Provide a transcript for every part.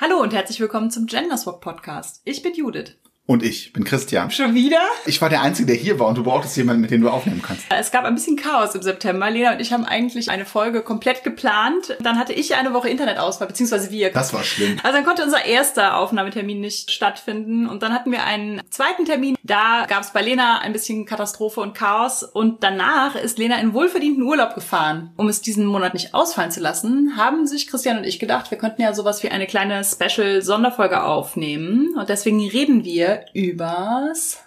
Hallo und herzlich willkommen zum Genderswap Podcast. Ich bin Judith. Und ich bin Christian. Schon wieder? Ich war der Einzige, der hier war und du brauchtest jemanden, mit dem du aufnehmen kannst. Es gab ein bisschen Chaos im September. Lena und ich haben eigentlich eine Folge komplett geplant. Dann hatte ich eine Woche Internetausfall, beziehungsweise wir. Das war schlimm. Also dann konnte unser erster Aufnahmetermin nicht stattfinden. Und dann hatten wir einen zweiten Termin. Da gab es bei Lena ein bisschen Katastrophe und Chaos. Und danach ist Lena in wohlverdienten Urlaub gefahren. Um es diesen Monat nicht ausfallen zu lassen, haben sich Christian und ich gedacht, wir könnten ja sowas wie eine kleine Special-Sonderfolge aufnehmen. Und deswegen reden wir übers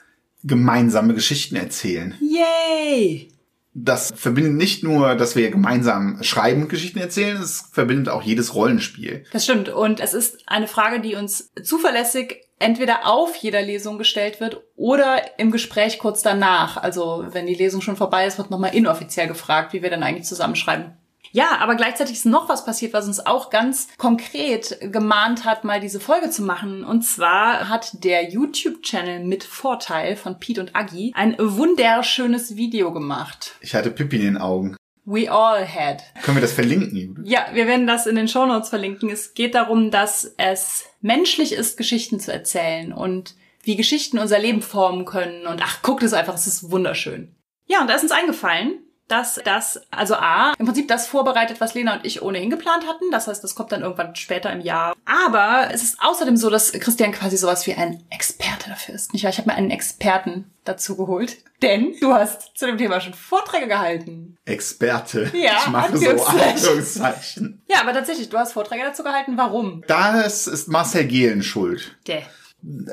gemeinsame Geschichten erzählen. Yay! Das verbindet nicht nur, dass wir gemeinsam schreiben und Geschichten erzählen, es verbindet auch jedes Rollenspiel. Das stimmt. Und es ist eine Frage, die uns zuverlässig entweder auf jeder Lesung gestellt wird oder im Gespräch kurz danach. Also wenn die Lesung schon vorbei ist, wird nochmal inoffiziell gefragt, wie wir dann eigentlich zusammenschreiben. Ja, aber gleichzeitig ist noch was passiert, was uns auch ganz konkret gemahnt hat, mal diese Folge zu machen. Und zwar hat der YouTube-Channel mit Vorteil von Pete und Agi ein wunderschönes Video gemacht. Ich hatte Pippi in den Augen. We all had. Können wir das verlinken? Ja, wir werden das in den Show Notes verlinken. Es geht darum, dass es menschlich ist, Geschichten zu erzählen und wie Geschichten unser Leben formen können. Und ach, guckt es einfach, es ist wunderschön. Ja, und da ist uns eingefallen, dass das, also A, im Prinzip das vorbereitet, was Lena und ich ohnehin geplant hatten. Das heißt, das kommt dann irgendwann später im Jahr. Aber es ist außerdem so, dass Christian quasi sowas wie ein Experte dafür ist. Nicht wahr? Ich habe mir einen Experten dazu geholt. Denn du hast zu dem Thema schon Vorträge gehalten. Experte. Ja, ich mache so Anführungszeichen. Ja, aber tatsächlich, du hast Vorträge dazu gehalten. Warum? Das ist Marcel Gehlen schuld. Der.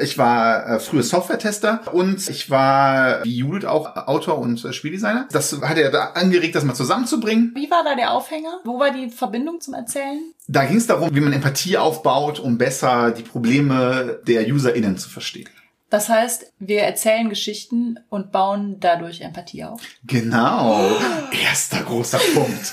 Ich war äh, früher Software-Tester und ich war wie Judith auch Autor und äh, Spieldesigner. Das hat er da angeregt, das mal zusammenzubringen. Wie war da der Aufhänger? Wo war die Verbindung zum Erzählen? Da ging es darum, wie man Empathie aufbaut, um besser die Probleme der UserInnen zu verstehen. Das heißt, wir erzählen Geschichten und bauen dadurch Empathie auf. Genau. Erster großer Punkt.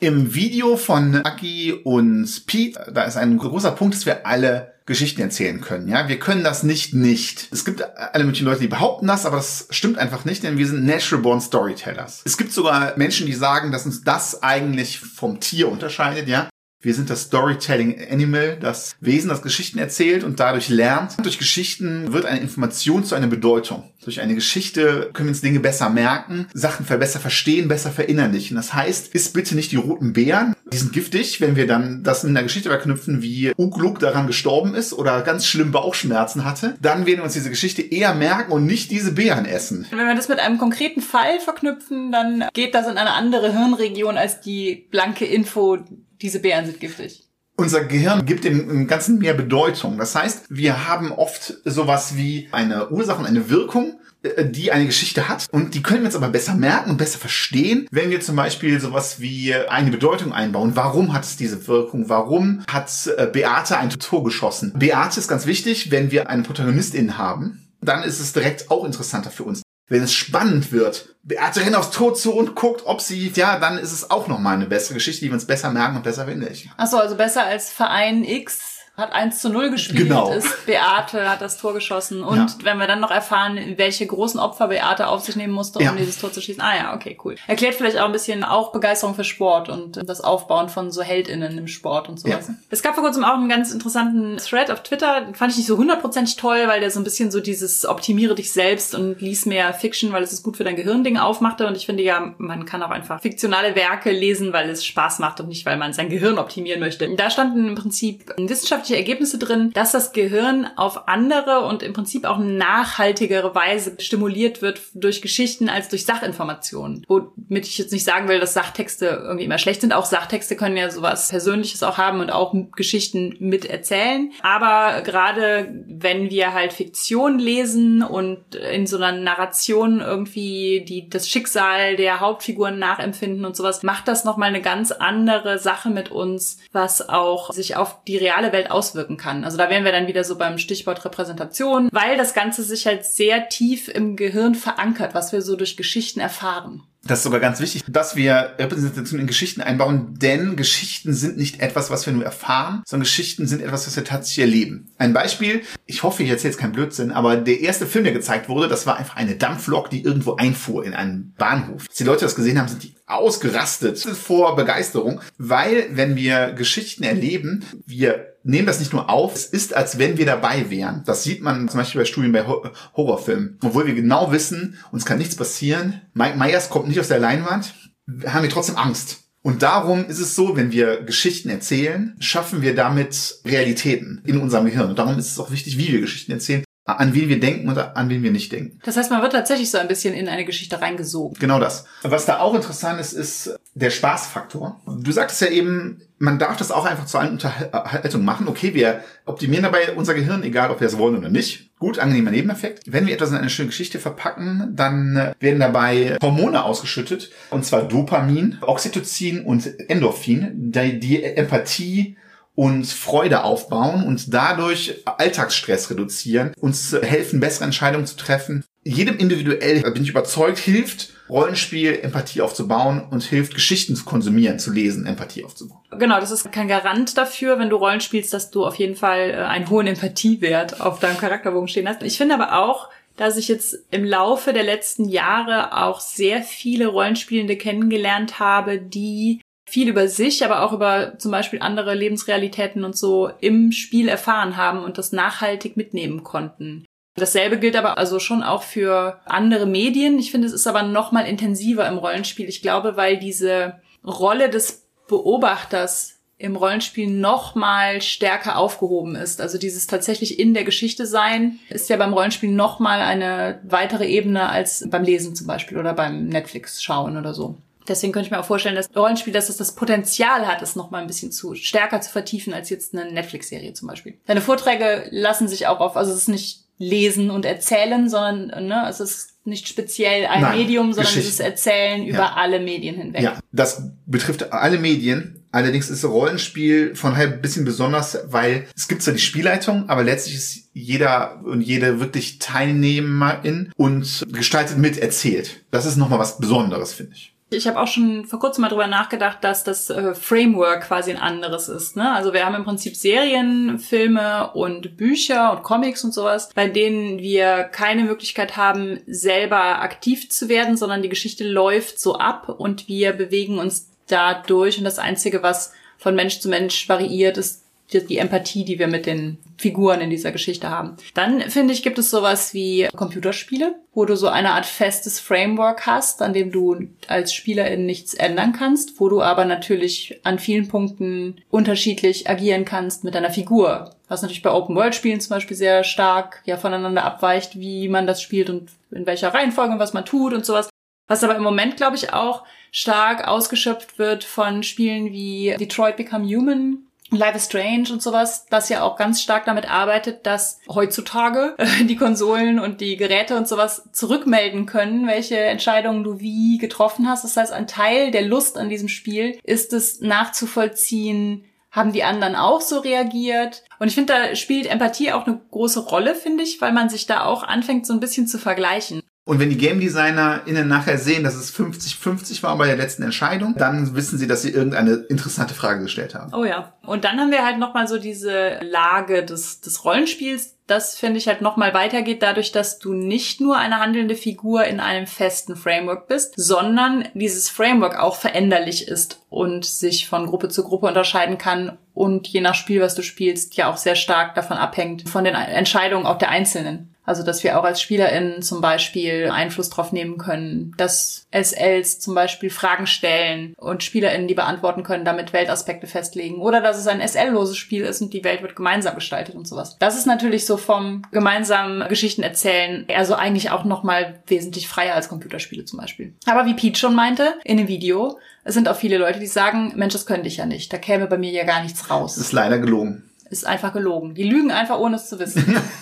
Im Video von Aki und Pete, da ist ein großer Punkt, dass wir alle Geschichten erzählen können. Ja, wir können das nicht nicht. Es gibt alle möglichen Leute, die behaupten das, aber das stimmt einfach nicht, denn wir sind natural born Storytellers. Es gibt sogar Menschen, die sagen, dass uns das eigentlich vom Tier unterscheidet. Ja, wir sind das Storytelling Animal, das Wesen, das Geschichten erzählt und dadurch lernt. Durch Geschichten wird eine Information zu einer Bedeutung. Durch eine Geschichte können wir uns Dinge besser merken, Sachen besser verstehen, besser verinnerlichen. Das heißt, isst bitte nicht die roten Beeren. Die sind giftig, wenn wir dann das mit einer Geschichte verknüpfen, wie Ugluk daran gestorben ist oder ganz schlimm Bauchschmerzen hatte. Dann werden wir uns diese Geschichte eher merken und nicht diese Beeren essen. Wenn wir das mit einem konkreten Fall verknüpfen, dann geht das in eine andere Hirnregion als die blanke Info, diese Beeren sind giftig. Unser Gehirn gibt dem Ganzen mehr Bedeutung. Das heißt, wir haben oft sowas wie eine Ursache und eine Wirkung, die eine Geschichte hat. Und die können wir uns aber besser merken und besser verstehen, wenn wir zum Beispiel sowas wie eine Bedeutung einbauen. Warum hat es diese Wirkung? Warum hat äh, Beate ein Tor geschossen? Beate ist ganz wichtig, wenn wir eine Protagonistin haben. Dann ist es direkt auch interessanter für uns wenn es spannend wird, Beate rennt aufs Tod zu und guckt, ob sie, ja, dann ist es auch nochmal eine bessere Geschichte, die wir uns besser merken und besser verinnerlichen. Achso, also besser als Verein X hat 1 zu 0 gespielt, genau. ist Beate hat das Tor geschossen. Und ja. wenn wir dann noch erfahren, welche großen Opfer Beate auf sich nehmen musste, um ja. dieses Tor zu schießen. Ah ja, okay, cool. Erklärt vielleicht auch ein bisschen auch Begeisterung für Sport und das Aufbauen von so HeldInnen im Sport und sowas. Ja. Es gab vor kurzem auch einen ganz interessanten Thread auf Twitter, den fand ich nicht so hundertprozentig toll, weil der so ein bisschen so dieses optimiere dich selbst und lies mehr Fiction, weil es ist gut für dein Gehirn-Ding aufmachte. Und ich finde ja, man kann auch einfach fiktionale Werke lesen, weil es Spaß macht und nicht, weil man sein Gehirn optimieren möchte. Da standen im Prinzip wissenschaftliche Ergebnisse drin, dass das Gehirn auf andere und im Prinzip auch nachhaltigere Weise stimuliert wird durch Geschichten als durch Sachinformationen. Womit ich jetzt nicht sagen will, dass Sachtexte irgendwie immer schlecht sind. Auch Sachtexte können ja sowas Persönliches auch haben und auch Geschichten mit erzählen. Aber gerade wenn wir halt Fiktion lesen und in so einer Narration irgendwie die, das Schicksal der Hauptfiguren nachempfinden und sowas, macht das nochmal eine ganz andere Sache mit uns, was auch sich auf die reale Welt auswirken kann. Also da wären wir dann wieder so beim Stichwort Repräsentation, weil das Ganze sich halt sehr tief im Gehirn verankert, was wir so durch Geschichten erfahren. Das ist sogar ganz wichtig, dass wir Repräsentation in Geschichten einbauen, denn Geschichten sind nicht etwas, was wir nur erfahren, sondern Geschichten sind etwas, was wir tatsächlich erleben. Ein Beispiel, ich hoffe, ich erzähle jetzt keinen Blödsinn, aber der erste Film, der gezeigt wurde, das war einfach eine Dampflok, die irgendwo einfuhr in einen Bahnhof. Als die Leute das gesehen haben, sind die ausgerastet vor Begeisterung, weil wenn wir Geschichten erleben, wir nehmen das nicht nur auf, es ist, als wenn wir dabei wären. Das sieht man zum Beispiel bei Studien bei Horrorfilmen. Obwohl wir genau wissen, uns kann nichts passieren. Mike Myers kommt nicht aus der Leinwand, haben wir trotzdem Angst. Und darum ist es so, wenn wir Geschichten erzählen, schaffen wir damit Realitäten in unserem Gehirn. Und darum ist es auch wichtig, wie wir Geschichten erzählen an wen wir denken und an wen wir nicht denken. Das heißt, man wird tatsächlich so ein bisschen in eine Geschichte reingesogen. Genau das. Was da auch interessant ist, ist der Spaßfaktor. Du sagtest ja eben, man darf das auch einfach zu einer Unterhaltung machen. Okay, wir optimieren dabei unser Gehirn, egal ob wir es wollen oder nicht. Gut, angenehmer Nebeneffekt. Wenn wir etwas in eine schöne Geschichte verpacken, dann werden dabei Hormone ausgeschüttet, und zwar Dopamin, Oxytocin und Endorphin, die, die Empathie und Freude aufbauen und dadurch Alltagsstress reduzieren, uns helfen, bessere Entscheidungen zu treffen. Jedem individuell, bin ich überzeugt, hilft Rollenspiel Empathie aufzubauen und hilft Geschichten zu konsumieren, zu lesen, Empathie aufzubauen. Genau, das ist kein Garant dafür, wenn du Rollen spielst, dass du auf jeden Fall äh, einen hohen Empathiewert auf deinem Charakterbogen stehen hast. Ich finde aber auch, dass ich jetzt im Laufe der letzten Jahre auch sehr viele Rollenspielende kennengelernt habe, die viel über sich, aber auch über zum Beispiel andere Lebensrealitäten und so im Spiel erfahren haben und das nachhaltig mitnehmen konnten. Dasselbe gilt aber also schon auch für andere Medien. Ich finde, es ist aber noch mal intensiver im Rollenspiel. Ich glaube, weil diese Rolle des Beobachters im Rollenspiel noch mal stärker aufgehoben ist. Also dieses tatsächlich in der Geschichte sein ist ja beim Rollenspiel noch mal eine weitere Ebene als beim Lesen zum Beispiel oder beim Netflix schauen oder so. Deswegen könnte ich mir auch vorstellen, dass Rollenspiel, dass es das Potenzial hat, es noch mal ein bisschen zu stärker zu vertiefen als jetzt eine Netflix-Serie zum Beispiel. Deine Vorträge lassen sich auch auf, also es ist nicht lesen und erzählen, sondern ne, es ist nicht speziell ein Nein, Medium, sondern Geschichte. es ist Erzählen über ja. alle Medien hinweg. Ja, das betrifft alle Medien. Allerdings ist Rollenspiel von halb ein bisschen besonders, weil es gibt zwar die Spielleitung, aber letztlich ist jeder und jede wirklich Teilnehmerin und gestaltet mit erzählt. Das ist nochmal was Besonderes, finde ich. Ich habe auch schon vor kurzem mal drüber nachgedacht, dass das äh, Framework quasi ein anderes ist. Ne? Also wir haben im Prinzip Serien, Filme und Bücher und Comics und sowas, bei denen wir keine Möglichkeit haben, selber aktiv zu werden, sondern die Geschichte läuft so ab und wir bewegen uns da durch. Und das Einzige, was von Mensch zu Mensch variiert, ist die Empathie, die wir mit den Figuren in dieser Geschichte haben. Dann finde ich, gibt es sowas wie Computerspiele, wo du so eine Art festes Framework hast, an dem du als Spielerin nichts ändern kannst, wo du aber natürlich an vielen Punkten unterschiedlich agieren kannst mit deiner Figur. Was natürlich bei Open-World-Spielen zum Beispiel sehr stark ja voneinander abweicht, wie man das spielt und in welcher Reihenfolge und was man tut und sowas. Was aber im Moment, glaube ich, auch stark ausgeschöpft wird von Spielen wie Detroit Become Human, Life is Strange und sowas, das ja auch ganz stark damit arbeitet, dass heutzutage äh, die Konsolen und die Geräte und sowas zurückmelden können, welche Entscheidungen du wie getroffen hast. Das heißt, ein Teil der Lust an diesem Spiel ist es nachzuvollziehen, haben die anderen auch so reagiert? Und ich finde, da spielt Empathie auch eine große Rolle, finde ich, weil man sich da auch anfängt, so ein bisschen zu vergleichen. Und wenn die Game DesignerInnen nachher sehen, dass es 50-50 war bei der letzten Entscheidung, dann wissen sie, dass sie irgendeine interessante Frage gestellt haben. Oh ja. Und dann haben wir halt nochmal so diese Lage des, des Rollenspiels, das finde ich halt nochmal weitergeht, dadurch, dass du nicht nur eine handelnde Figur in einem festen Framework bist, sondern dieses Framework auch veränderlich ist und sich von Gruppe zu Gruppe unterscheiden kann und je nach Spiel, was du spielst, ja auch sehr stark davon abhängt, von den Entscheidungen auch der Einzelnen. Also, dass wir auch als SpielerInnen zum Beispiel Einfluss drauf nehmen können, dass SLs zum Beispiel Fragen stellen und SpielerInnen die beantworten können, damit Weltaspekte festlegen. Oder dass es ein SL-loses Spiel ist und die Welt wird gemeinsam gestaltet und sowas. Das ist natürlich so vom gemeinsamen Geschichten erzählen, also eigentlich auch nochmal wesentlich freier als Computerspiele zum Beispiel. Aber wie Pete schon meinte, in dem Video, es sind auch viele Leute, die sagen, Mensch, das könnte ich ja nicht. Da käme bei mir ja gar nichts raus. Das ist leider gelogen. Ist einfach gelogen. Die lügen einfach, ohne es zu wissen.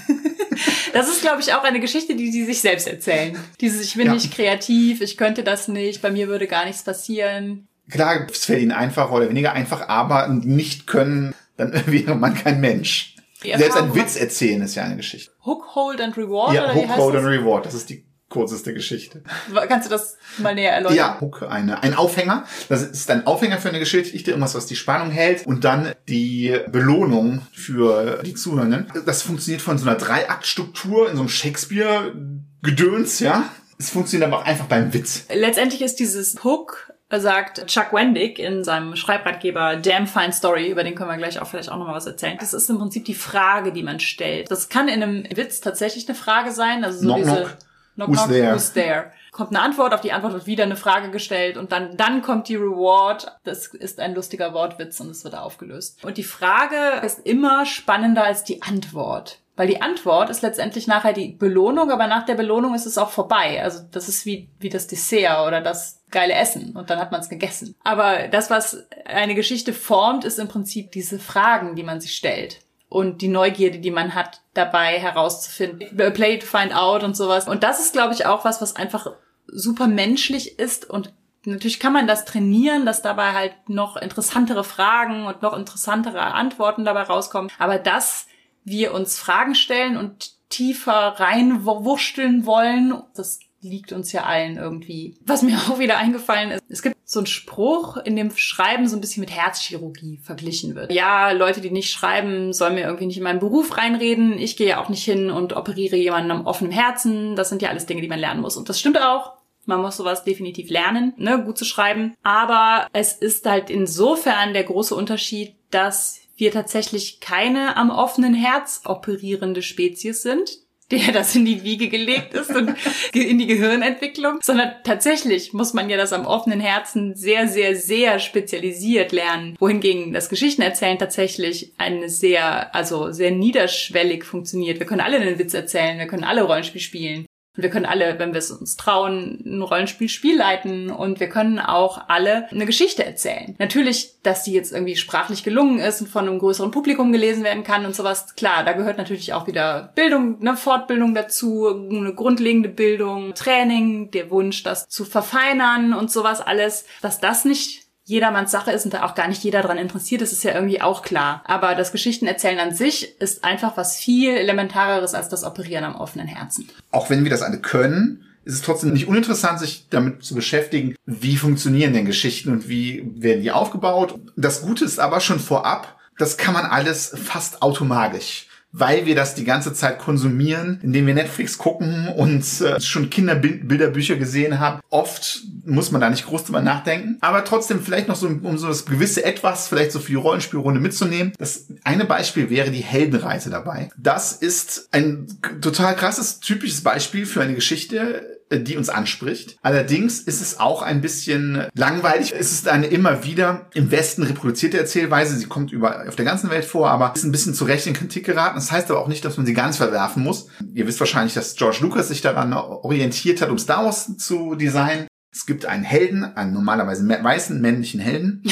Das ist, glaube ich, auch eine Geschichte, die sie sich selbst erzählen. Dieses, ich bin ja. nicht kreativ, ich könnte das nicht, bei mir würde gar nichts passieren. Klar, es fällt ihnen einfach oder weniger einfach, aber nicht können, dann wäre man kein Mensch. Selbst ein Witz erzählen ist ja eine Geschichte. Hook, Hold and Reward? Ja, Hook, Hold and Reward. Das ist die kurzeste Geschichte. Kannst du das mal näher erläutern? Ja, Hook, eine, ein Aufhänger. Das ist ein Aufhänger für eine Geschichte, irgendwas, was die Spannung hält und dann die Belohnung für die Zuhörenden. Das funktioniert von so einer Dreiaktstruktur in so einem Shakespeare-Gedöns, ja. Es funktioniert aber auch einfach beim Witz. Letztendlich ist dieses Hook sagt Chuck Wendig in seinem Schreibratgeber Damn Fine Story, über den können wir gleich auch vielleicht auch nochmal was erzählen. Das ist im Prinzip die Frage, die man stellt. Das kann in einem Witz tatsächlich eine Frage sein, also so Knock, diese knock. Knock, Who's knock, there? who's there? Kommt eine Antwort, auf die Antwort wird wieder eine Frage gestellt und dann, dann kommt die Reward. Das ist ein lustiger Wortwitz und es wird aufgelöst. Und die Frage ist immer spannender als die Antwort. Weil die Antwort ist letztendlich nachher die Belohnung, aber nach der Belohnung ist es auch vorbei. Also das ist wie, wie das Dessert oder das geile Essen und dann hat man es gegessen. Aber das, was eine Geschichte formt, ist im Prinzip diese Fragen, die man sich stellt und die Neugierde, die man hat, dabei herauszufinden. Play to find out und sowas. Und das ist, glaube ich, auch was, was einfach super menschlich ist und Natürlich kann man das trainieren, dass dabei halt noch interessantere Fragen und noch interessantere Antworten dabei rauskommen. Aber dass wir uns Fragen stellen und tiefer reinwurschteln wollen, das liegt uns ja allen irgendwie. Was mir auch wieder eingefallen ist, es gibt so einen Spruch, in dem Schreiben so ein bisschen mit Herzchirurgie verglichen wird. Ja, Leute, die nicht schreiben, sollen mir irgendwie nicht in meinen Beruf reinreden. Ich gehe ja auch nicht hin und operiere jemanden am offenen Herzen. Das sind ja alles Dinge, die man lernen muss. Und das stimmt auch. Man muss sowas definitiv lernen, ne, gut zu schreiben. Aber es ist halt insofern der große Unterschied, dass wir tatsächlich keine am offenen Herz operierende Spezies sind, der das in die Wiege gelegt ist und in die Gehirnentwicklung, sondern tatsächlich muss man ja das am offenen Herzen sehr, sehr, sehr spezialisiert lernen, wohingegen das Geschichtenerzählen tatsächlich eine sehr, also sehr niederschwellig funktioniert. Wir können alle einen Witz erzählen, wir können alle Rollenspiel spielen. Und wir können alle, wenn wir es uns trauen, ein Rollenspiel-Spiel leiten und wir können auch alle eine Geschichte erzählen. Natürlich, dass die jetzt irgendwie sprachlich gelungen ist und von einem größeren Publikum gelesen werden kann und sowas. Klar, da gehört natürlich auch wieder Bildung, eine Fortbildung dazu, eine grundlegende Bildung, Training, der Wunsch, das zu verfeinern und sowas alles. Dass das nicht jedermanns Sache ist und da auch gar nicht jeder dran interessiert ist, ist ja irgendwie auch klar. Aber das Geschichtenerzählen an sich ist einfach was viel elementareres als das Operieren am offenen Herzen. Auch wenn wir das alle können, ist es trotzdem nicht uninteressant, sich damit zu beschäftigen, wie funktionieren denn Geschichten und wie werden die aufgebaut. Das Gute ist aber schon vorab, das kann man alles fast automatisch weil wir das die ganze Zeit konsumieren, indem wir Netflix gucken und äh, schon Kinderbilderbücher gesehen haben. Oft muss man da nicht groß drüber nachdenken, aber trotzdem vielleicht noch so, um so das gewisse Etwas, vielleicht so für die Rollenspielrunde mitzunehmen. Das eine Beispiel wäre die Heldenreise dabei. Das ist ein total krasses, typisches Beispiel für eine Geschichte, die uns anspricht. Allerdings ist es auch ein bisschen langweilig. Es ist eine immer wieder im Westen reproduzierte Erzählweise. Sie kommt über, auf der ganzen Welt vor, aber ist ein bisschen zu Recht in Kritik geraten. Das heißt aber auch nicht, dass man sie ganz verwerfen muss. Ihr wisst wahrscheinlich, dass George Lucas sich daran orientiert hat, um Star Wars zu designen. Es gibt einen Helden, einen normalerweise weißen männlichen Helden,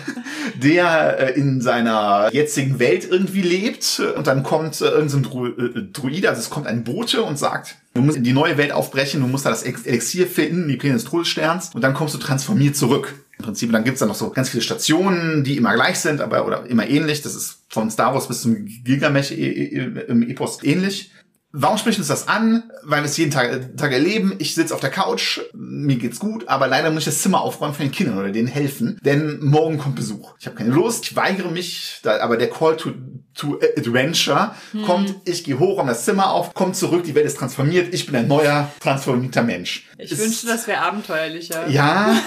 der äh, in seiner jetzigen Welt irgendwie lebt und dann kommt äh, irgendein Dru äh, Druide, also es kommt ein Bote und sagt, du musst in die neue Welt aufbrechen, du musst da das Elixier finden, die Pläne des Todessterns und dann kommst du transformiert zurück. Im Prinzip, dann gibt's dann noch so ganz viele Stationen, die immer gleich sind, aber oder immer ähnlich. Das ist von Star Wars bis zum Gilgamesh im Epos ähnlich. Warum spricht uns das an? Weil wir es jeden Tag, Tag erleben. Ich sitze auf der Couch, mir geht's gut, aber leider muss ich das Zimmer aufräumen für den Kindern oder denen helfen, denn morgen kommt Besuch. Ich habe keine Lust, ich weigere mich, da, aber der Call to, to Adventure hm. kommt, ich gehe hoch, um das Zimmer auf, komme zurück, die Welt ist transformiert, ich bin ein neuer, transformierter Mensch. Ich es, wünschte, das wäre abenteuerlicher. Ja.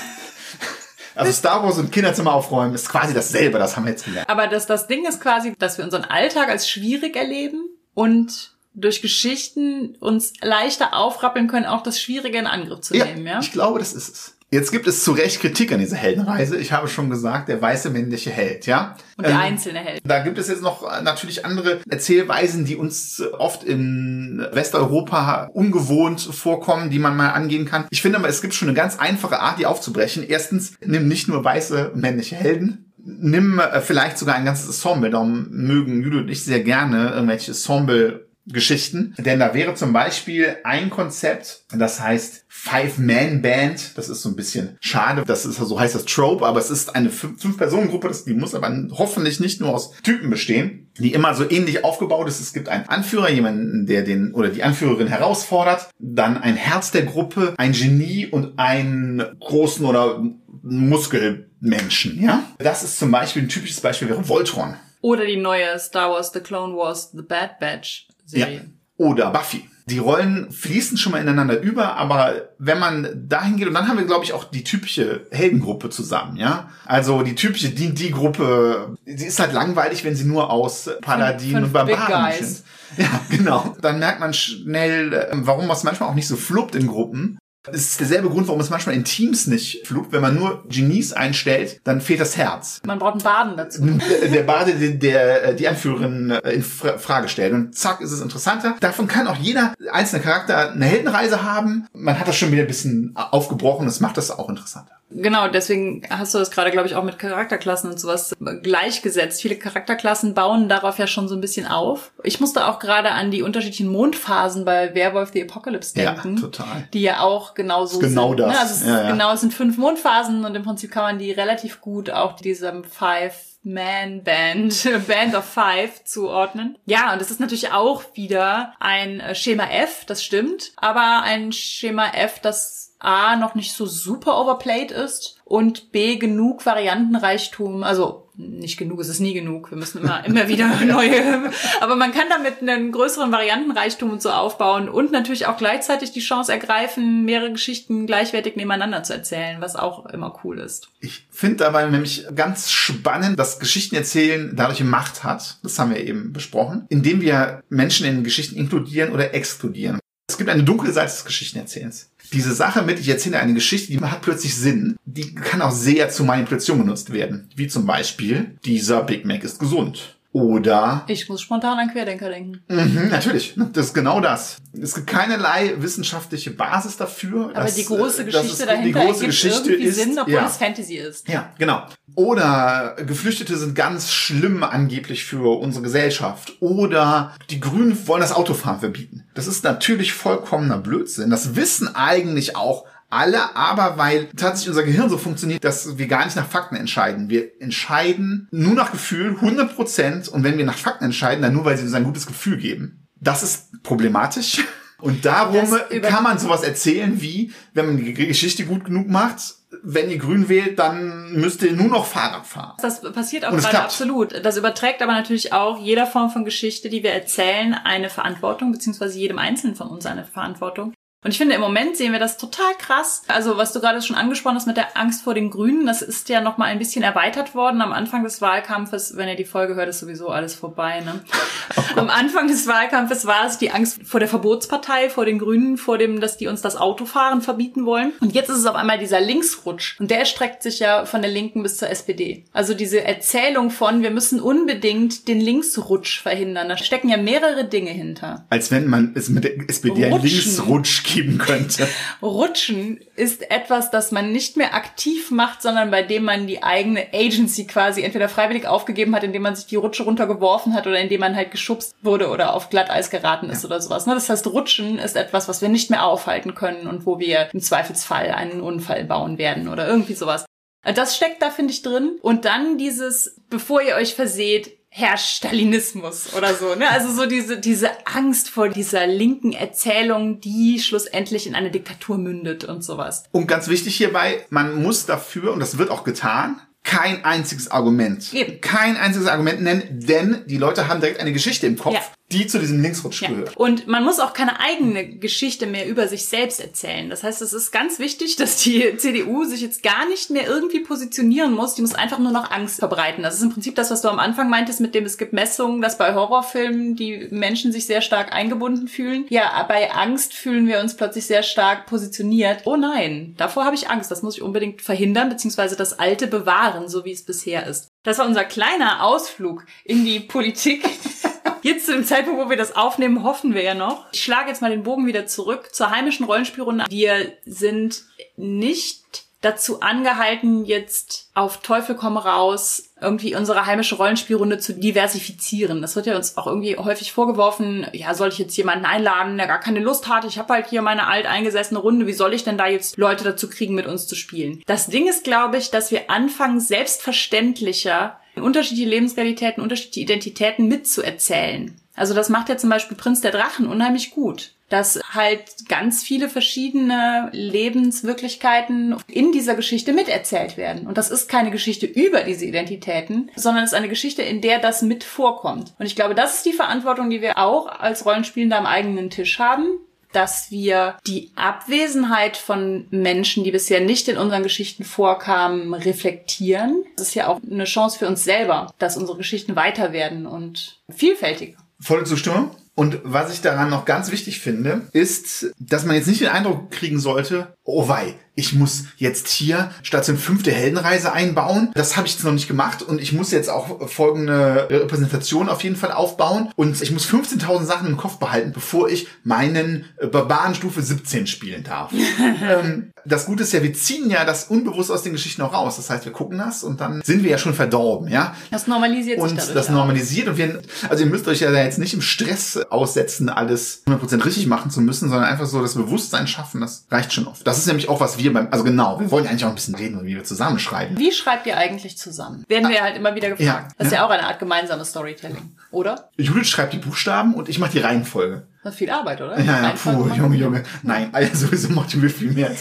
Also Star Wars und Kinderzimmer aufräumen ist quasi dasselbe, das haben wir jetzt gelernt. Aber das, das Ding ist quasi, dass wir unseren Alltag als schwierig erleben und durch Geschichten uns leichter aufrappeln können, auch das Schwierige in Angriff zu nehmen, ja? Ich glaube, das ist es. Jetzt gibt es zu Recht Kritik an dieser Heldenreise. Ich habe schon gesagt, der weiße männliche Held, ja. Und der ähm, einzelne Held. Da gibt es jetzt noch äh, natürlich andere Erzählweisen, die uns oft in Westeuropa ungewohnt vorkommen, die man mal angehen kann. Ich finde aber, es gibt schon eine ganz einfache Art, die aufzubrechen. Erstens, nimm nicht nur weiße männliche Helden, nimm äh, vielleicht sogar ein ganzes Ensemble. Darum mögen Judo und ich sehr gerne irgendwelche Ensemble Geschichten. Denn da wäre zum Beispiel ein Konzept, das heißt Five-Man-Band. Das ist so ein bisschen schade. Das ist, so heißt das Trope, aber es ist eine Fünf-Personen-Gruppe. Die muss aber hoffentlich nicht nur aus Typen bestehen, die immer so ähnlich aufgebaut ist. Es gibt einen Anführer, jemanden, der den oder die Anführerin herausfordert. Dann ein Herz der Gruppe, ein Genie und einen großen oder Muskelmenschen, ja? Das ist zum Beispiel ein typisches Beispiel wäre Voltron. Oder die neue Star Wars The Clone Wars The Bad Batch. Serie. Ja. oder Buffy. Die Rollen fließen schon mal ineinander über, aber wenn man dahin geht, und dann haben wir, glaube ich, auch die typische Heldengruppe zusammen, ja. Also die typische D&D-Gruppe, sie ist halt langweilig, wenn sie nur aus Paladinen und Barbaren sind. Ja, genau. Dann merkt man schnell, äh, warum was manchmal auch nicht so fluppt in Gruppen. Es ist derselbe Grund, warum es manchmal in Teams nicht flugt. Wenn man nur Genies einstellt, dann fehlt das Herz. Man braucht einen Baden dazu. Der Bade, der, der die Anführerin äh, in Frage stellt. Und zack, ist es interessanter. Davon kann auch jeder einzelne Charakter eine Heldenreise haben. Man hat das schon wieder ein bisschen aufgebrochen. Das macht das auch interessanter. Genau, deswegen hast du das gerade, glaube ich, auch mit Charakterklassen und sowas gleichgesetzt. Viele Charakterklassen bauen darauf ja schon so ein bisschen auf. Ich musste auch gerade an die unterschiedlichen Mondphasen bei Werwolf the Apocalypse denken. Ja, total. Die ja auch genau so genau sind. Das. Ne? Also es ja, ja. genau, es sind fünf Mondphasen und im Prinzip kann man die relativ gut auch diesem Five man Band, Band of Five zuordnen. Ja, und es ist natürlich auch wieder ein Schema F, das stimmt, aber ein Schema F, das A noch nicht so super overplayed ist und B genug Variantenreichtum, also nicht genug, es ist nie genug. Wir müssen immer, immer wieder neue, aber man kann damit einen größeren Variantenreichtum und so aufbauen und natürlich auch gleichzeitig die Chance ergreifen, mehrere Geschichten gleichwertig nebeneinander zu erzählen, was auch immer cool ist. Ich finde dabei nämlich ganz spannend, dass Geschichten erzählen dadurch Macht hat. Das haben wir eben besprochen, indem wir Menschen in Geschichten inkludieren oder exkludieren. Es gibt eine dunkle Seite des Geschichtenerzählens diese Sache mit, ich erzähle eine Geschichte, die hat plötzlich Sinn, die kann auch sehr zur Manipulation genutzt werden. Wie zum Beispiel, dieser Big Mac ist gesund. Oder. Ich muss spontan an Querdenker denken. Mhm, natürlich. Das ist genau das. Es gibt keinerlei wissenschaftliche Basis dafür. Aber dass, die große Geschichte dahinter die große Geschichte irgendwie ist, Sinn, obwohl ja. es Fantasy ist. Ja, genau. Oder Geflüchtete sind ganz schlimm angeblich für unsere Gesellschaft. Oder die Grünen wollen das Autofahren verbieten. Das ist natürlich vollkommener Blödsinn. Das wissen eigentlich auch alle, aber weil tatsächlich unser Gehirn so funktioniert, dass wir gar nicht nach Fakten entscheiden. Wir entscheiden nur nach Gefühl 100 Prozent und wenn wir nach Fakten entscheiden, dann nur, weil sie uns ein gutes Gefühl geben. Das ist problematisch. Und darum kann man sowas erzählen wie, wenn man die Geschichte gut genug macht, wenn ihr grün wählt, dann müsst ihr nur noch Fahrrad fahren. Das passiert auch gerade absolut. Das überträgt aber natürlich auch jeder Form von Geschichte, die wir erzählen, eine Verantwortung, beziehungsweise jedem Einzelnen von uns eine Verantwortung. Und ich finde, im Moment sehen wir das total krass. Also, was du gerade schon angesprochen hast mit der Angst vor den Grünen, das ist ja noch mal ein bisschen erweitert worden. Am Anfang des Wahlkampfes, wenn ihr die Folge hört, ist sowieso alles vorbei. Ne? Oh Am Anfang des Wahlkampfes war es die Angst vor der Verbotspartei, vor den Grünen, vor dem, dass die uns das Autofahren verbieten wollen. Und jetzt ist es auf einmal dieser Linksrutsch. Und der streckt sich ja von der Linken bis zur SPD. Also diese Erzählung von, wir müssen unbedingt den Linksrutsch verhindern. Da stecken ja mehrere Dinge hinter. Als wenn man es mit der SPD einen Linksrutsch geben könnte. Rutschen ist etwas, das man nicht mehr aktiv macht, sondern bei dem man die eigene Agency quasi entweder freiwillig aufgegeben hat, indem man sich die Rutsche runtergeworfen hat oder indem man halt geschubst wurde oder auf Glatteis geraten ist ja. oder sowas. Ne? Das heißt, Rutschen ist etwas, was wir nicht mehr aufhalten können und wo wir im Zweifelsfall einen Unfall bauen werden oder irgendwie sowas. Das steckt da, finde ich, drin. Und dann dieses, bevor ihr euch verseht, herrscht Stalinismus oder so. Ne? Also so diese, diese Angst vor dieser linken Erzählung, die schlussendlich in eine Diktatur mündet und sowas. Und ganz wichtig hierbei, man muss dafür, und das wird auch getan, kein einziges Argument. Eben. Kein einziges Argument nennen, denn die Leute haben direkt eine Geschichte im Kopf. Ja die zu diesem Linksrutsch ja. gehört. Und man muss auch keine eigene Geschichte mehr über sich selbst erzählen. Das heißt, es ist ganz wichtig, dass die CDU sich jetzt gar nicht mehr irgendwie positionieren muss. Die muss einfach nur noch Angst verbreiten. Das ist im Prinzip das, was du am Anfang meintest, mit dem es gibt Messungen, dass bei Horrorfilmen die Menschen sich sehr stark eingebunden fühlen. Ja, bei Angst fühlen wir uns plötzlich sehr stark positioniert. Oh nein, davor habe ich Angst. Das muss ich unbedingt verhindern, beziehungsweise das Alte bewahren, so wie es bisher ist. Das war unser kleiner Ausflug in die Politik. Jetzt zu dem Zeitpunkt, wo wir das aufnehmen, hoffen wir ja noch. Ich schlage jetzt mal den Bogen wieder zurück zur heimischen Rollenspielrunde. Wir sind nicht dazu angehalten, jetzt auf Teufel komm raus, irgendwie unsere heimische Rollenspielrunde zu diversifizieren. Das wird ja uns auch irgendwie häufig vorgeworfen, ja, soll ich jetzt jemanden einladen, der gar keine Lust hat? Ich habe halt hier meine alteingesessene Runde, wie soll ich denn da jetzt Leute dazu kriegen, mit uns zu spielen? Das Ding ist, glaube ich, dass wir anfangen, selbstverständlicher unterschiedliche Lebensrealitäten, unterschiedliche Identitäten mitzuerzählen. Also das macht ja zum Beispiel Prinz der Drachen unheimlich gut. dass halt ganz viele verschiedene Lebenswirklichkeiten in dieser Geschichte miterzählt werden. Und das ist keine Geschichte über diese Identitäten, sondern es ist eine Geschichte, in der das mit vorkommt. Und ich glaube, das ist die Verantwortung, die wir auch als Rollenspielende am eigenen Tisch haben, dass wir die Abwesenheit von Menschen, die bisher nicht in unseren Geschichten vorkamen, reflektieren. Das ist ja auch eine Chance für uns selber, dass unsere Geschichten weiter werden und vielfältiger. Volle Zustimmung. Und was ich daran noch ganz wichtig finde, ist, dass man jetzt nicht den Eindruck kriegen sollte, oh wei, ich muss jetzt hier statt eine fünfte Heldenreise einbauen. Das habe ich jetzt noch nicht gemacht und ich muss jetzt auch folgende Repräsentation auf jeden Fall aufbauen und ich muss 15.000 Sachen im Kopf behalten, bevor ich meinen Barbaren Stufe 17 spielen darf. ähm, das Gute ist ja, wir ziehen ja das unbewusst aus den Geschichten auch raus. Das heißt, wir gucken das und dann sind wir ja schon verdorben, ja. Das normalisiert und sich Und das normalisiert und wir, also ihr müsst euch ja jetzt nicht im Stress aussetzen, alles 100% richtig machen zu müssen, sondern einfach so das Bewusstsein schaffen, das reicht schon oft. Das ist nämlich auch, was wir beim, also genau, wir wollen ja eigentlich auch ein bisschen reden, wie wir zusammenschreiben. Wie schreibt ihr eigentlich zusammen? Werden wir halt immer wieder gefragt. Ja, das ist ja. ja auch eine Art gemeinsames Storytelling, oder? Judith schreibt die Buchstaben und ich mache die Reihenfolge. Das ist viel Arbeit, oder? Ja, ja puh, Junge, Junge. Nein, also sowieso macht Judith viel mehr.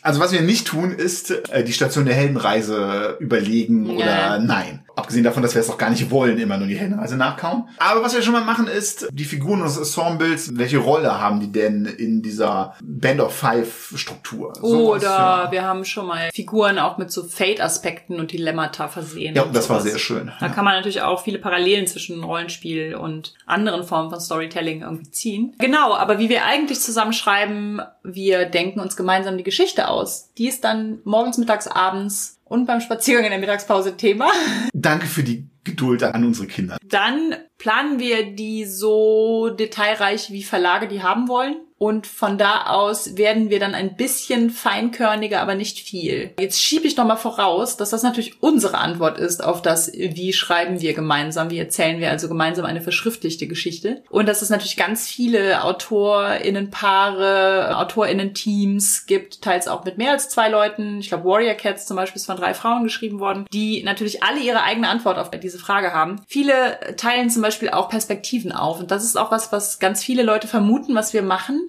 Also was wir nicht tun, ist äh, die Station der Heldenreise überlegen oder ja. nein. Abgesehen davon, dass wir es auch gar nicht wollen, immer nur die Heldenreise nachkauen. Aber was wir schon mal machen, ist die Figuren des Ensembles, welche Rolle haben die denn in dieser Band of Five Struktur? So oder ja. wir haben schon mal Figuren auch mit so Fate-Aspekten und Dilemmata versehen. Ja, das war sehr schön. Da ja. kann man natürlich auch viele Parallelen zwischen Rollenspiel und anderen Formen von Storytelling irgendwie ziehen. Genau, aber wie wir eigentlich zusammenschreiben, wir denken uns gemeinsam die Geschichte aus. Die ist dann morgens, mittags, abends und beim Spaziergang in der Mittagspause Thema. Danke für die Geduld an unsere Kinder. Dann planen wir die so detailreich, wie Verlage die haben wollen. Und von da aus werden wir dann ein bisschen feinkörniger, aber nicht viel. Jetzt schiebe ich nochmal voraus, dass das natürlich unsere Antwort ist auf das, wie schreiben wir gemeinsam, wie erzählen wir also gemeinsam eine verschriftlichte Geschichte. Und dass es natürlich ganz viele AutorInnenpaare, AutorInnen-Teams gibt, teils auch mit mehr als zwei Leuten. Ich glaube, Warrior Cats zum Beispiel ist von drei Frauen geschrieben worden, die natürlich alle ihre eigene Antwort auf diese Frage haben. Viele teilen zum Beispiel auch Perspektiven auf. Und das ist auch was, was ganz viele Leute vermuten, was wir machen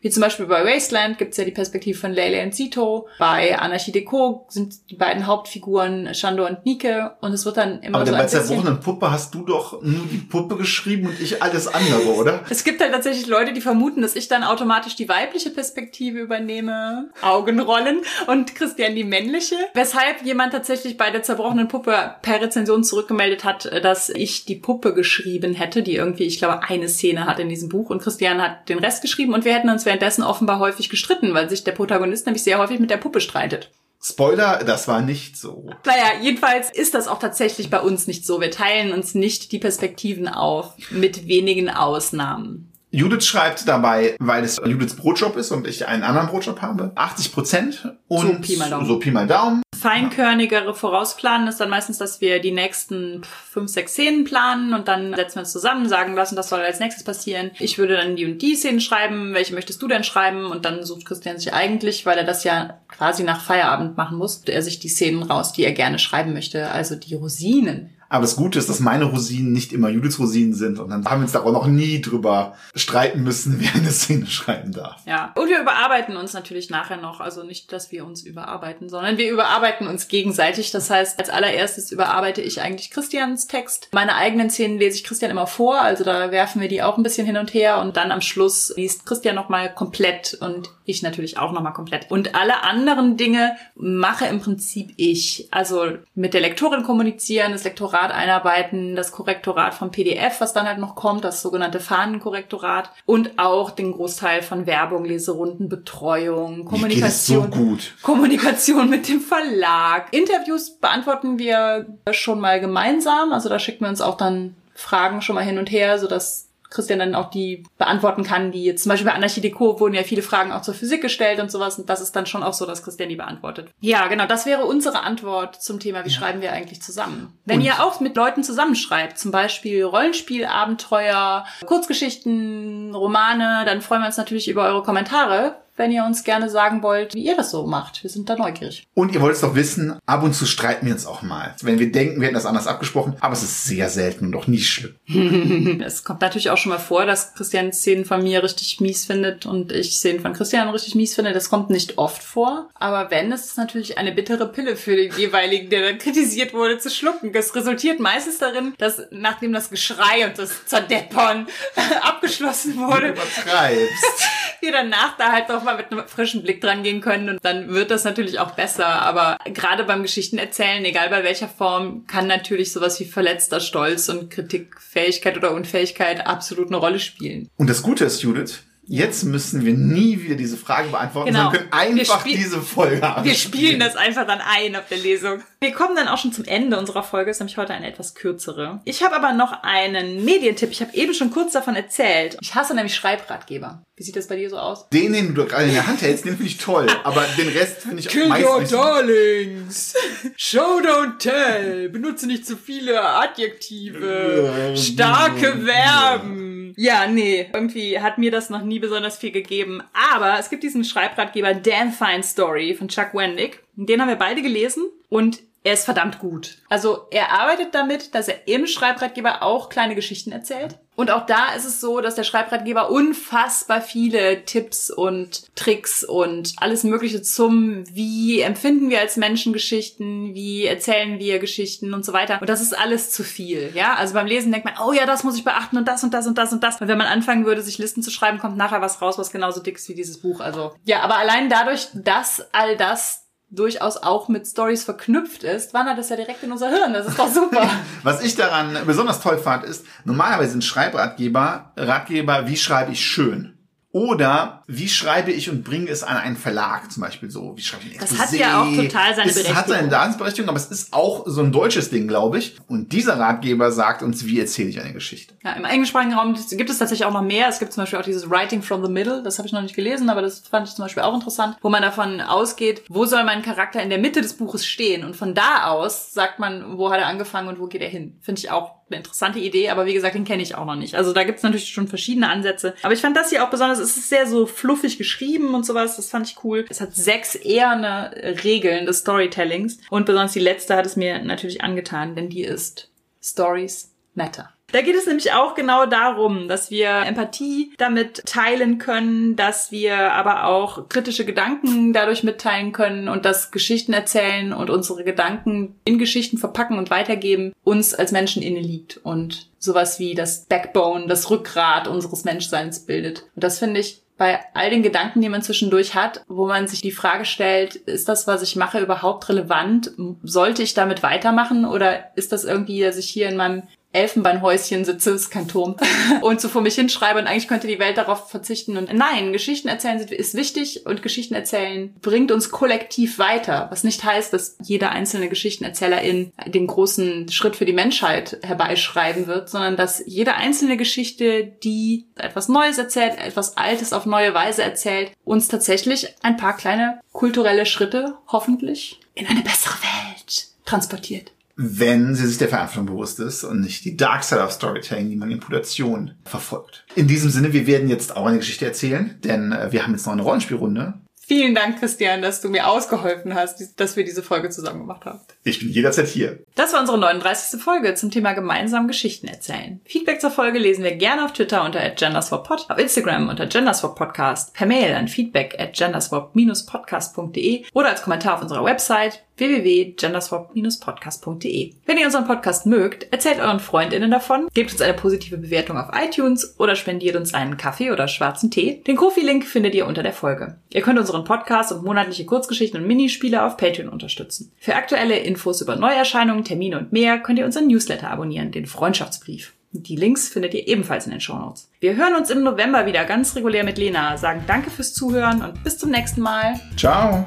wie zum Beispiel bei Wasteland gibt es ja die Perspektive von Leila und Sito. Bei Anarchie Deco sind die beiden Hauptfiguren Shando und Nike. Und es wird dann immer Aber so bei zerbrochenen Puppe hast du doch nur die Puppe geschrieben und ich alles andere, oder? es gibt halt tatsächlich Leute, die vermuten, dass ich dann automatisch die weibliche Perspektive übernehme, Augenrollen und Christian die männliche. Weshalb jemand tatsächlich bei der zerbrochenen Puppe per Rezension zurückgemeldet hat, dass ich die Puppe geschrieben hätte, die irgendwie, ich glaube, eine Szene hat in diesem Buch und Christian hat den Rest geschrieben und wir hätten uns währenddessen offenbar häufig gestritten, weil sich der Protagonist nämlich sehr häufig mit der Puppe streitet. Spoiler, das war nicht so. Naja, jedenfalls ist das auch tatsächlich bei uns nicht so. Wir teilen uns nicht die Perspektiven auf, mit wenigen Ausnahmen. Judith schreibt dabei, weil es Judiths Brotjob ist und ich einen anderen Brotjob habe, 80 Prozent und so Pi mal Daumen. So Pi mal Daumen. Feinkörnigere Vorausplanen ist dann meistens, dass wir die nächsten fünf, sechs Szenen planen und dann setzen wir uns zusammen, sagen lassen, das soll als nächstes passieren. Ich würde dann die und die Szenen schreiben, welche möchtest du denn schreiben? Und dann sucht Christian sich eigentlich, weil er das ja quasi nach Feierabend machen muss, er sich die Szenen raus, die er gerne schreiben möchte, also die Rosinen aber das Gute ist, dass meine Rosinen nicht immer Judiths Rosinen sind und dann haben wir uns da auch noch nie drüber streiten müssen, wer eine Szene schreiben darf. Ja, und wir überarbeiten uns natürlich nachher noch. Also nicht, dass wir uns überarbeiten, sondern wir überarbeiten uns gegenseitig. Das heißt, als allererstes überarbeite ich eigentlich Christians Text. Meine eigenen Szenen lese ich Christian immer vor, also da werfen wir die auch ein bisschen hin und her und dann am Schluss liest Christian nochmal komplett und ich natürlich auch nochmal komplett. Und alle anderen Dinge mache im Prinzip ich. Also mit der Lektorin kommunizieren, das Lektorat Lektorat einarbeiten, das Korrektorat vom PDF, was dann halt noch kommt, das sogenannte Fahnenkorrektorat und auch den Großteil von Werbung, Leserunden, Betreuung, Kommunikation. So. Kommunikation mit dem Verlag. Interviews beantworten wir schon mal gemeinsam, also da schicken wir uns auch dann Fragen schon mal hin und her, so dass Christian dann auch die beantworten kann, die jetzt zum Beispiel bei Anarchie Deco wurden ja viele Fragen auch zur Physik gestellt und sowas und das ist dann schon auch so, dass Christian die beantwortet. Ja, genau, das wäre unsere Antwort zum Thema, wie ja. schreiben wir eigentlich zusammen. Wenn und ihr auch mit Leuten zusammenschreibt, zum Beispiel Rollenspiel, Abenteuer, Kurzgeschichten, Romane, dann freuen wir uns natürlich über eure Kommentare wenn ihr uns gerne sagen wollt, wie ihr das so macht. Wir sind da neugierig. Und ihr wollt es doch wissen, ab und zu streiten wir uns auch mal. Wenn wir denken, wir hätten das anders abgesprochen, aber es ist sehr selten und doch nie schlimm. es kommt natürlich auch schon mal vor, dass Christian Szenen von mir richtig mies findet und ich Szenen von Christian richtig mies finde. Das kommt nicht oft vor. Aber wenn, ist es natürlich eine bittere Pille für den jeweiligen, der dann kritisiert wurde, zu schlucken. Das resultiert meistens darin, dass nachdem das Geschrei und das Zerdeppern abgeschlossen wurde, wir danach da halt noch mal mit einem frischen Blick dran gehen können und dann wird das natürlich auch besser. Aber gerade beim Geschichtenerzählen, egal bei welcher Form, kann natürlich sowas wie verletzter Stolz und Kritikfähigkeit oder Unfähigkeit absolut eine Rolle spielen. Und das Gute ist, Judith, Jetzt müssen wir nie wieder diese Frage beantworten, genau. sondern können einfach diese Folge haben. Wir spielen das einfach dann ein auf der Lesung. Wir kommen dann auch schon zum Ende unserer Folge. ist nämlich heute eine etwas kürzere. Ich habe aber noch einen Medientipp. Ich habe eben schon kurz davon erzählt. Ich hasse nämlich Schreibratgeber. Wie sieht das bei dir so aus? Den, den du gerade in der Hand hältst, den finde ich toll. Aber den Rest finde ich Kill your darlings! Show, don't tell! Benutze nicht zu viele Adjektive. Starke Verben. Ja, nee. Irgendwie hat mir das noch nie besonders viel gegeben. Aber es gibt diesen Schreibratgeber Damn Fine Story von Chuck Wendig. Den haben wir beide gelesen. Und er ist verdammt gut. Also er arbeitet damit, dass er im Schreibratgeber auch kleine Geschichten erzählt. Und auch da ist es so, dass der Schreibratgeber unfassbar viele Tipps und Tricks und alles Mögliche zum, wie empfinden wir als Menschen Geschichten, wie erzählen wir Geschichten und so weiter. Und das ist alles zu viel, ja. Also beim Lesen denkt man, oh ja, das muss ich beachten und das und das und das und das. Und wenn man anfangen würde, sich Listen zu schreiben, kommt nachher was raus, was genauso dick ist wie dieses Buch. Also ja, aber allein dadurch, dass all das durchaus auch mit Stories verknüpft ist, wandert es ja direkt in unser Hirn. Das ist doch super. Was ich daran besonders toll fand, ist, normalerweise sind Schreibratgeber Ratgeber, wie schreibe ich schön? Oder wie schreibe ich und bringe es an einen Verlag zum Beispiel so? Wie schreibe ich ein Das hat ja auch total seine Berechtigung. Es hat seine Daseinsberechtigung, aber es ist auch so ein deutsches Ding, glaube ich. Und dieser Ratgeber sagt uns, wie erzähle ich eine Geschichte. Ja, im englischsprachigen Raum gibt es tatsächlich auch noch mehr. Es gibt zum Beispiel auch dieses Writing from the Middle. Das habe ich noch nicht gelesen, aber das fand ich zum Beispiel auch interessant, wo man davon ausgeht, wo soll mein Charakter in der Mitte des Buches stehen? Und von da aus sagt man, wo hat er angefangen und wo geht er hin? Finde ich auch eine interessante Idee, aber wie gesagt, den kenne ich auch noch nicht. Also da gibt es natürlich schon verschiedene Ansätze. Aber ich fand das hier auch besonders, es ist sehr so fluffig geschrieben und sowas, das fand ich cool. Es hat sechs eherne Regeln des Storytellings und besonders die letzte hat es mir natürlich angetan, denn die ist Stories Matter. Da geht es nämlich auch genau darum, dass wir Empathie damit teilen können, dass wir aber auch kritische Gedanken dadurch mitteilen können und dass Geschichten erzählen und unsere Gedanken in Geschichten verpacken und weitergeben uns als Menschen inne liegt und sowas wie das Backbone, das Rückgrat unseres Menschseins bildet. Und das finde ich bei all den Gedanken, die man zwischendurch hat, wo man sich die Frage stellt, ist das, was ich mache, überhaupt relevant? Sollte ich damit weitermachen oder ist das irgendwie, dass ich hier in meinem Elfenbeinhäuschen sitze, ist kein Turm, und so vor mich hinschreibe und eigentlich könnte die Welt darauf verzichten. Und nein, Geschichten erzählen ist wichtig und Geschichten erzählen bringt uns kollektiv weiter. Was nicht heißt, dass jeder einzelne Geschichtenerzählerin den großen Schritt für die Menschheit herbeischreiben wird, sondern dass jede einzelne Geschichte, die etwas Neues erzählt, etwas Altes auf neue Weise erzählt, uns tatsächlich ein paar kleine kulturelle Schritte hoffentlich in eine bessere Welt transportiert wenn sie sich der Verantwortung bewusst ist und nicht die Dark Side of Storytelling, die Manipulation verfolgt. In diesem Sinne, wir werden jetzt auch eine Geschichte erzählen, denn äh, wir haben jetzt noch eine Rollenspielrunde. Vielen Dank, Christian, dass du mir ausgeholfen hast, dass wir diese Folge zusammen gemacht haben. Ich bin jederzeit hier. Das war unsere 39. Folge zum Thema gemeinsam Geschichten erzählen. Feedback zur Folge lesen wir gerne auf Twitter unter genderswappod, auf Instagram unter genderswappodcast, per Mail an feedback at genderswap-podcast.de oder als Kommentar auf unserer Website www.genderswap-podcast.de. Wenn ihr unseren Podcast mögt, erzählt euren FreundInnen davon, gebt uns eine positive Bewertung auf iTunes oder spendiert uns einen Kaffee oder schwarzen Tee. Den Kofi-Link findet ihr unter der Folge. Ihr könnt unseren Podcast und monatliche Kurzgeschichten und Minispiele auf Patreon unterstützen. Für aktuelle Infos über Neuerscheinungen, Termine und mehr könnt ihr unseren Newsletter abonnieren, den Freundschaftsbrief. Die Links findet ihr ebenfalls in den Shownotes. Wir hören uns im November wieder ganz regulär mit Lena, sagen danke fürs Zuhören und bis zum nächsten Mal. Ciao.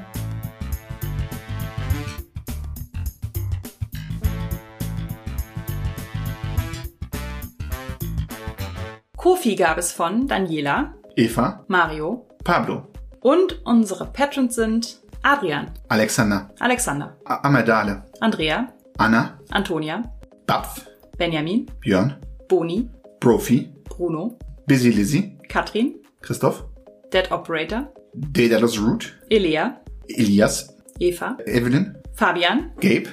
Kofi gab es von Daniela, Eva, Mario, Pablo. Und unsere Patrons sind Adrian, Alexander, Alexander, A Amerdale, Andrea, Anna, Antonia, Bapf, Benjamin, Björn, Boni, Profi, Bruno, Busy Lizzy, Katrin, Christoph, Dead Operator, Daedalus Root, Elea, Elias, Eva, Evelyn, Fabian, Gabe,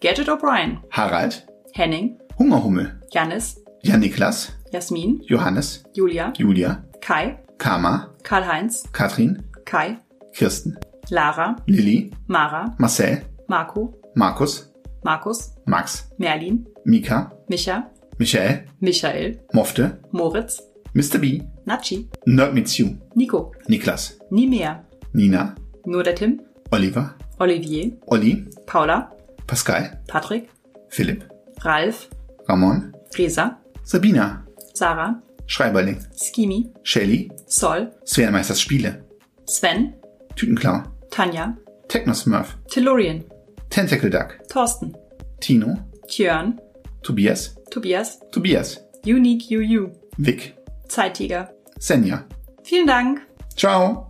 Gadget O'Brien, Harald, Henning, Hungerhummel, Janis, Jan-Niklas, Jasmin, Johannes, Julia, Julia, Kai, Karma, Karl-Heinz, Katrin, Kai, Kirsten, Lara, Lilly, Mara, Marcel, Marco, Markus, Markus, Max, Merlin, Mika, Micha, Michael, Michael, Mofte, Moritz, Mr. B, Nachi, Nerd Meets You, Nico, Niklas, Nimea, Nina, Nur der Tim, Oliver, Olivier, Olli, Paula, Pascal, Patrick, Philipp, Ralf, Ramon, Resa, Sabina, Sarah, Schreiberling, Skimi, Shelly, Sol, Sphärenmeisters Spiele, Sven, Tütenklau, Tanja, Technosmurf, Tellurian, Tentacle Duck, Thorsten, Tino, Tjörn, Tobias, Tobias, Tobias, Unique UU, Vic, Zeittiger. Senja. Vielen Dank. Ciao!